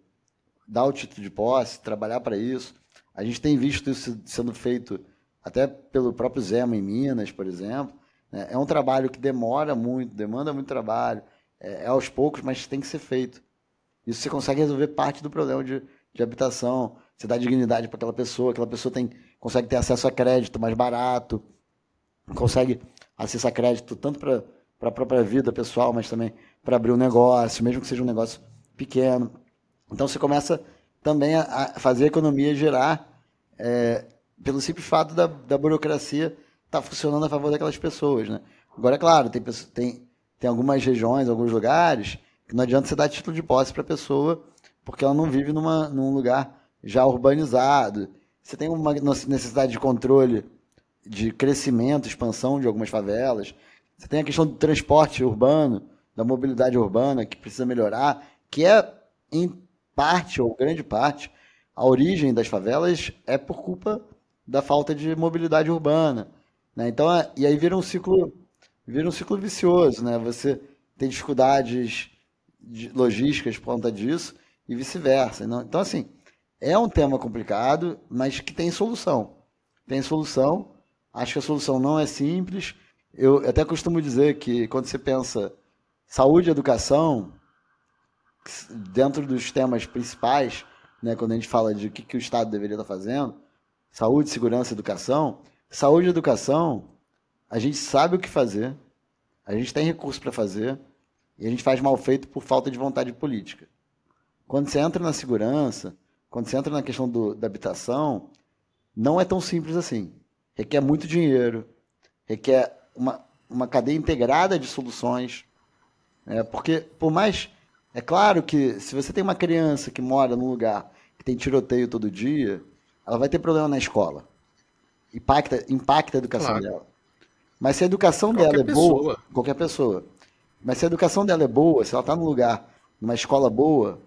dar o título de posse, trabalhar para isso. A gente tem visto isso sendo feito até pelo próprio Zema em Minas, por exemplo. Né? É um trabalho que demora muito, demanda muito trabalho, é, é aos poucos, mas tem que ser feito. Isso você consegue resolver parte do problema de, de habitação, você dá dignidade para aquela pessoa, aquela pessoa tem, consegue ter acesso a crédito mais barato, consegue acessar crédito tanto para a própria vida pessoal, mas também para abrir um negócio, mesmo que seja um negócio pequeno. Então você começa também a, a fazer a economia gerar é, pelo simples fato da, da burocracia estar tá funcionando a favor daquelas pessoas. Né? Agora, é claro, tem, tem, tem algumas regiões, alguns lugares, que não adianta você dar título de posse para a pessoa, porque ela não vive numa, num lugar já urbanizado. Você tem uma necessidade de controle de crescimento, expansão de algumas favelas. Você tem a questão do transporte urbano, da mobilidade urbana, que precisa melhorar, que é, em parte, ou grande parte, a origem das favelas é por culpa da falta de mobilidade urbana. Né? Então, é, e aí vira um ciclo, vira um ciclo vicioso. Né? Você tem dificuldades logísticas por conta disso e vice-versa. Então, assim, é um tema complicado, mas que tem solução. Tem solução Acho que a solução não é simples. Eu até costumo dizer que quando você pensa saúde e educação, dentro dos temas principais, né, quando a gente fala de o que, que o Estado deveria estar fazendo, saúde, segurança, educação, saúde e educação, a gente sabe o que fazer, a gente tem recurso para fazer, e a gente faz mal feito por falta de vontade política. Quando você entra na segurança, quando você entra na questão do, da habitação, não é tão simples assim requer muito dinheiro, requer uma, uma cadeia integrada de soluções. Né? Porque, por mais. É claro que se você tem uma criança que mora num lugar que tem tiroteio todo dia, ela vai ter problema na escola. Impacta, impacta a educação claro. dela. Mas se a educação qualquer dela é pessoa. boa, qualquer pessoa. Mas se a educação dela é boa, se ela está num lugar, numa escola boa,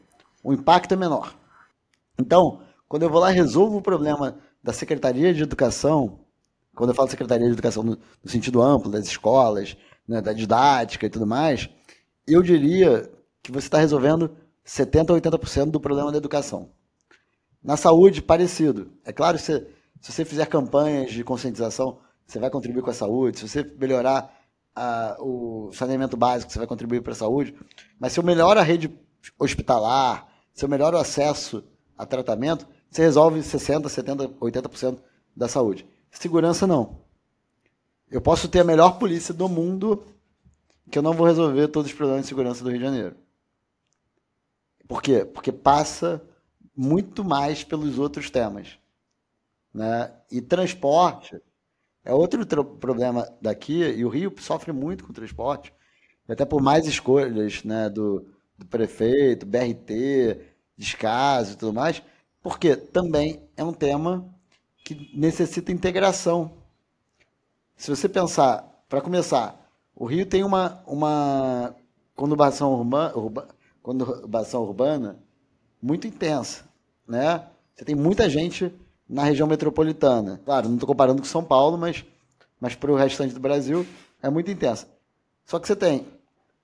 o impacto é menor. Então, quando eu vou lá e resolvo o problema da Secretaria de Educação, quando eu falo Secretaria de Educação no, no sentido amplo, das escolas, né, da didática e tudo mais, eu diria que você está resolvendo 70% a 80% do problema da educação. Na saúde, parecido. É claro que se, você fizer campanhas de conscientização, você vai contribuir com a saúde. Se você melhorar a, o saneamento básico, você vai contribuir para a saúde. Mas se eu melhoro a rede hospitalar, se eu melhoro o acesso a tratamento, você resolve 60%, 70%, 80% da saúde. Segurança não. Eu posso ter a melhor polícia do mundo, que eu não vou resolver todos os problemas de segurança do Rio de Janeiro. Por quê? Porque passa muito mais pelos outros temas. Né? E transporte é outro problema daqui, e o Rio sofre muito com transporte. até por mais escolhas né, do, do prefeito, BRT, descaso e tudo mais, porque também é um tema que necessita integração. Se você pensar, para começar, o Rio tem uma, uma conurbação urbana, urba, conurbação urbana muito intensa, né? Você tem muita gente na região metropolitana. Claro, não estou comparando com São Paulo, mas, mas para o restante do Brasil é muito intensa. Só que você tem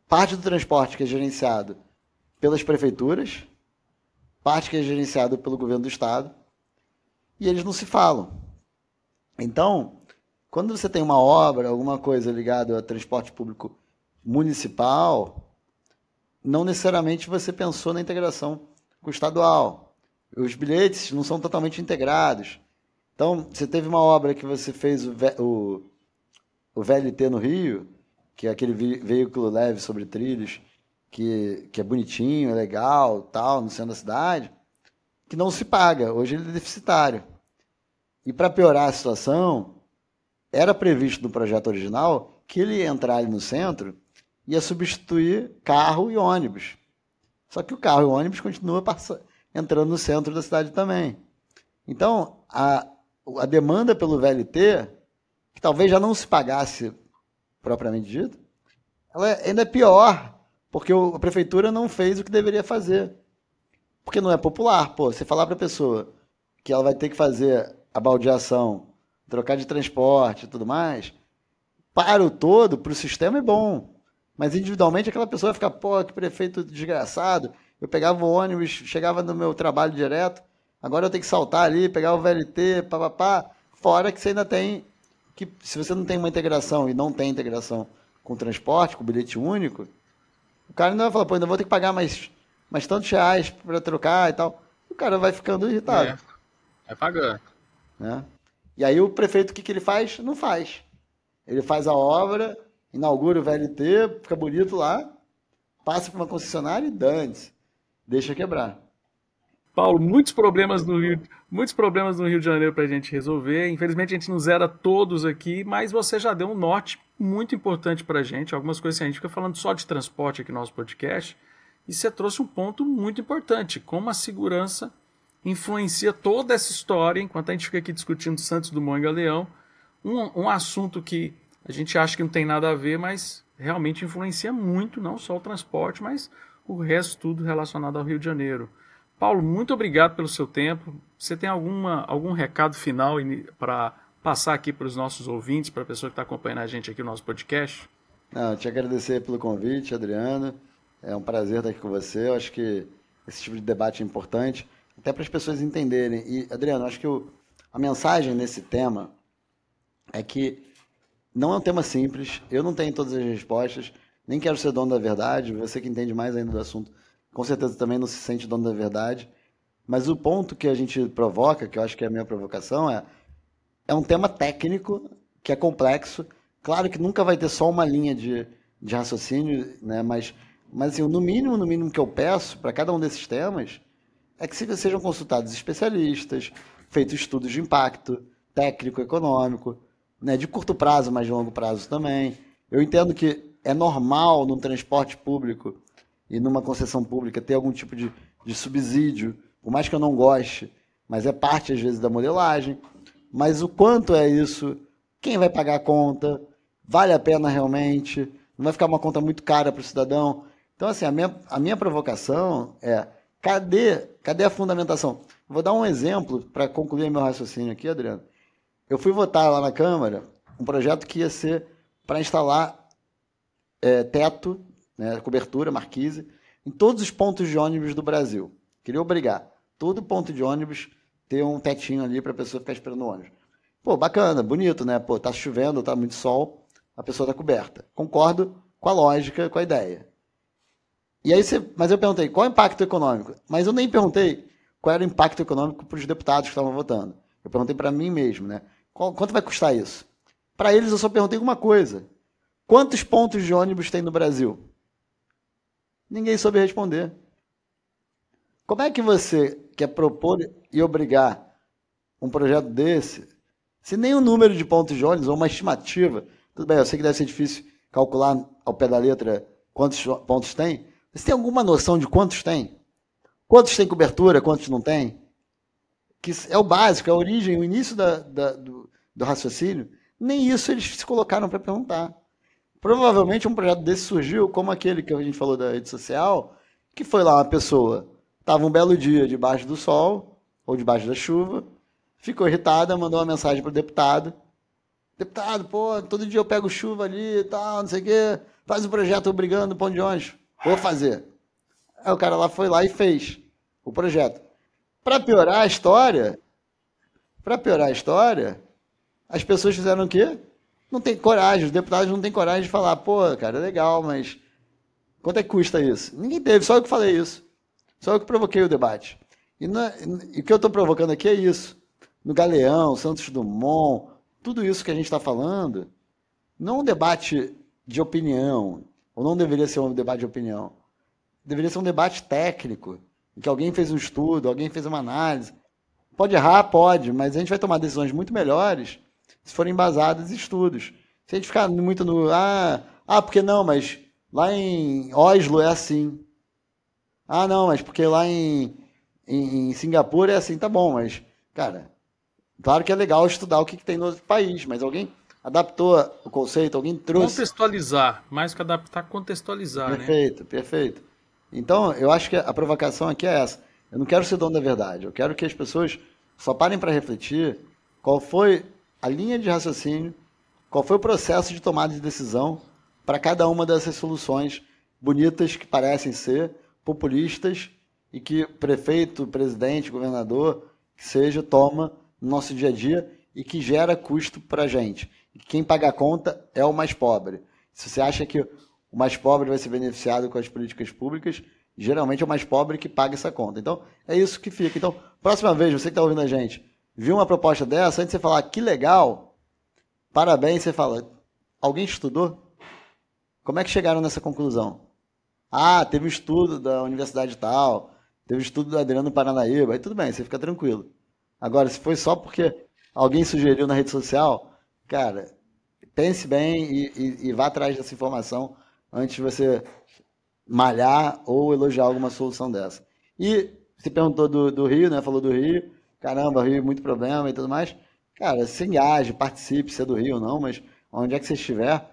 parte do transporte que é gerenciado pelas prefeituras, parte que é gerenciado pelo governo do estado, e eles não se falam. Então, quando você tem uma obra, alguma coisa ligada a transporte público municipal, não necessariamente você pensou na integração com o estadual. Os bilhetes não são totalmente integrados. Então, você teve uma obra que você fez o, o, o VLT no Rio, que é aquele veículo leve sobre trilhos, que, que é bonitinho, é legal, tal, no centro da cidade, que não se paga. Hoje ele é deficitário. E para piorar a situação, era previsto no projeto original que ele ia entrar ali no centro ia substituir carro e ônibus. Só que o carro e o ônibus continua entrando no centro da cidade também. Então, a, a demanda pelo VLT, que talvez já não se pagasse propriamente dito, ela ainda é pior, porque a prefeitura não fez o que deveria fazer. Porque não é popular. Pô, você falar para a pessoa que ela vai ter que fazer a baldeação, trocar de transporte e tudo mais, para o todo, para o sistema é bom. Mas individualmente aquela pessoa vai ficar, pô, que prefeito desgraçado. Eu pegava o ônibus, chegava no meu trabalho direto, agora eu tenho que saltar ali, pegar o VLT, papapá. Fora que você ainda tem que, se você não tem uma integração e não tem integração com o transporte, com o bilhete único, o cara ainda vai falar, pô, ainda vou ter que pagar mais, mais tantos reais para trocar e tal. O cara vai ficando irritado. É, vai pagando. Né? E aí o prefeito, o que, que ele faz? Não faz. Ele faz a obra, inaugura o VLT, fica bonito lá, passa para uma concessionária e dane-se. Deixa quebrar. Paulo, muitos problemas no Rio, muitos problemas no Rio de Janeiro para a gente resolver. Infelizmente a gente não zera todos aqui, mas você já deu um norte muito importante para a gente. Algumas coisas que a gente fica falando só de transporte aqui no nosso podcast. E você trouxe um ponto muito importante, como a segurança influencia toda essa história, enquanto a gente fica aqui discutindo Santos Dumont e Galeão, um, um assunto que a gente acha que não tem nada a ver, mas realmente influencia muito, não só o transporte, mas o resto tudo relacionado ao Rio de Janeiro. Paulo, muito obrigado pelo seu tempo. Você tem alguma, algum recado final para passar aqui para os nossos ouvintes, para a pessoa que está acompanhando a gente aqui no nosso podcast? Não, te agradecer pelo convite, Adriano. É um prazer estar aqui com você. Eu acho que esse tipo de debate é importante, até para as pessoas entenderem. E, Adriano, acho que o, a mensagem nesse tema é que não é um tema simples, eu não tenho todas as respostas, nem quero ser dono da verdade, você que entende mais ainda do assunto, com certeza também não se sente dono da verdade. Mas o ponto que a gente provoca, que eu acho que é a minha provocação, é é um tema técnico que é complexo. Claro que nunca vai ter só uma linha de, de raciocínio, né? mas, mas assim, no mínimo, no mínimo que eu peço para cada um desses temas é que sejam consultados especialistas, feitos estudos de impacto técnico, econômico, né, de curto prazo, mas de longo prazo também. Eu entendo que é normal no transporte público e numa concessão pública ter algum tipo de, de subsídio, por mais que eu não goste, mas é parte às vezes da modelagem. Mas o quanto é isso? Quem vai pagar a conta? Vale a pena realmente? Não vai ficar uma conta muito cara para o cidadão? Então, assim, a minha, a minha provocação é: cadê, cadê a fundamentação? Vou dar um exemplo para concluir meu raciocínio aqui, Adriano. Eu fui votar lá na Câmara um projeto que ia ser para instalar é, teto, né, cobertura, marquise, em todos os pontos de ônibus do Brasil. Queria obrigar todo ponto de ônibus ter um tetinho ali para a pessoa ficar esperando o ônibus. Pô, bacana, bonito, né? Pô, tá chovendo, tá muito sol, a pessoa tá coberta. Concordo com a lógica, com a ideia. E aí você, mas eu perguntei, qual é o impacto econômico? Mas eu nem perguntei qual era o impacto econômico para os deputados que estavam votando. Eu perguntei para mim mesmo, né? Quanto vai custar isso? Para eles eu só perguntei uma coisa: quantos pontos de ônibus tem no Brasil? Ninguém soube responder. Como é que você quer propor e obrigar um projeto desse, se nem o número de pontos de ônibus ou uma estimativa, tudo bem, eu sei que deve ser difícil calcular ao pé da letra quantos pontos tem? Você tem alguma noção de quantos tem? Quantos tem cobertura, quantos não tem? Que é o básico, é a origem, o início da, da, do, do raciocínio. Nem isso eles se colocaram para perguntar. Provavelmente um projeto desse surgiu como aquele que a gente falou da rede social, que foi lá uma pessoa, estava um belo dia debaixo do sol ou debaixo da chuva, ficou irritada, mandou uma mensagem para o deputado. Deputado, pô, todo dia eu pego chuva ali e tal, não sei o quê. Faz um projeto obrigando o pão de ônibus. Vou fazer. Aí o cara lá foi lá e fez o projeto. Para piorar a história, para piorar a história, as pessoas fizeram o quê? Não tem coragem, os deputados não têm coragem de falar, pô, cara, é legal, mas quanto é que custa isso? Ninguém teve, só eu que falei isso. Só eu que provoquei o debate. E, na, e o que eu estou provocando aqui é isso. No Galeão, Santos Dumont, tudo isso que a gente está falando, não é um debate de opinião, ou não deveria ser um debate de opinião. Deveria ser um debate técnico, em que alguém fez um estudo, alguém fez uma análise. Pode errar, pode, mas a gente vai tomar decisões muito melhores se forem embasadas em estudos. Se a gente ficar muito no. Ah, ah, porque não, mas lá em Oslo é assim. Ah, não, mas porque lá em, em, em Singapura é assim, tá bom, mas, cara, claro que é legal estudar o que, que tem no outro país, mas alguém adaptou o conceito, alguém trouxe. Contextualizar, mais que adaptar, contextualizar. Né? Perfeito, né? perfeito. Então, eu acho que a provocação aqui é essa. Eu não quero ser dono da verdade, eu quero que as pessoas só parem para refletir qual foi a linha de raciocínio, qual foi o processo de tomada de decisão para cada uma dessas soluções bonitas que parecem ser, populistas e que prefeito, presidente, governador, que seja, toma no nosso dia a dia e que gera custo para a gente. E quem paga a conta é o mais pobre. Se você acha que o mais pobre vai ser beneficiado com as políticas públicas, geralmente é o mais pobre que paga essa conta. Então, é isso que fica. Então, próxima vez, você que está ouvindo a gente, viu uma proposta dessa, antes de você falar que legal, parabéns, você fala, alguém estudou? Como é que chegaram nessa conclusão? Ah, teve um estudo da universidade tal, teve um estudo do Adriano Paranaíba, aí tudo bem, você fica tranquilo. Agora, se foi só porque alguém sugeriu na rede social, cara, pense bem e, e, e vá atrás dessa informação antes de você malhar ou elogiar alguma solução dessa. E você perguntou do, do Rio, né? Falou do Rio caramba, Rio, muito problema e tudo mais. Cara, se engaje, participe, se é do Rio ou não, mas onde é que você estiver,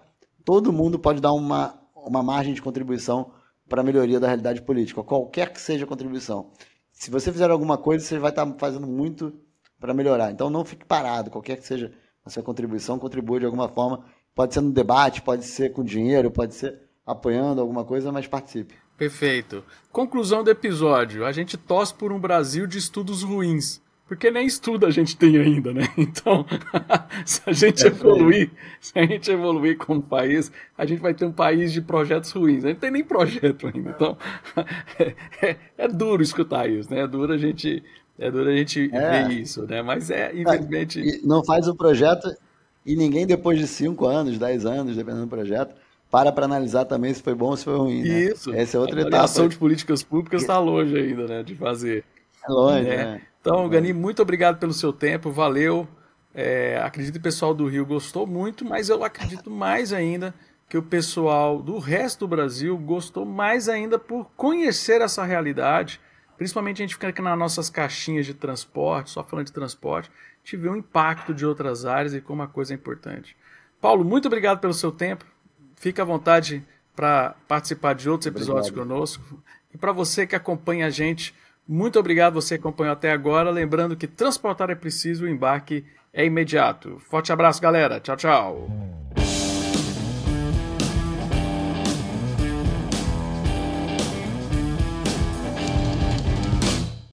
todo mundo pode dar uma, uma margem de contribuição para a melhoria da realidade política, qualquer que seja a contribuição. Se você fizer alguma coisa, você vai estar fazendo muito para melhorar. Então não fique parado, qualquer que seja a sua contribuição, contribua de alguma forma. Pode ser no debate, pode ser com dinheiro, pode ser apoiando alguma coisa, mas participe. Perfeito. Conclusão do episódio: a gente torce por um Brasil de estudos ruins. Porque nem estudo a gente tem ainda, né? Então, se a gente é evoluir, se a gente evoluir como país, a gente vai ter um país de projetos ruins. A gente não tem nem projeto ainda. Então, é, é, é duro escutar isso, né? É duro a gente, é duro a gente é. ver isso, né? Mas é, infelizmente. Não faz o projeto e ninguém, depois de 5 anos, 10 anos, dependendo do projeto, para para analisar também se foi bom ou se foi ruim. Né? Isso. Essa é outra a etapa. A ação de políticas públicas está longe ainda, né? De fazer. É longe, né? né? Então, Gani, muito obrigado pelo seu tempo, valeu. É, acredito que o pessoal do Rio gostou muito, mas eu acredito mais ainda que o pessoal do resto do Brasil gostou mais ainda por conhecer essa realidade. Principalmente a gente fica aqui nas nossas caixinhas de transporte, só falando de transporte, vê o impacto de outras áreas e como a coisa é importante. Paulo, muito obrigado pelo seu tempo. Fique à vontade para participar de outros episódios obrigado. conosco. E para você que acompanha a gente muito obrigado você que acompanhou até agora. Lembrando que transportar é preciso, o embarque é imediato. Forte abraço, galera. Tchau, tchau.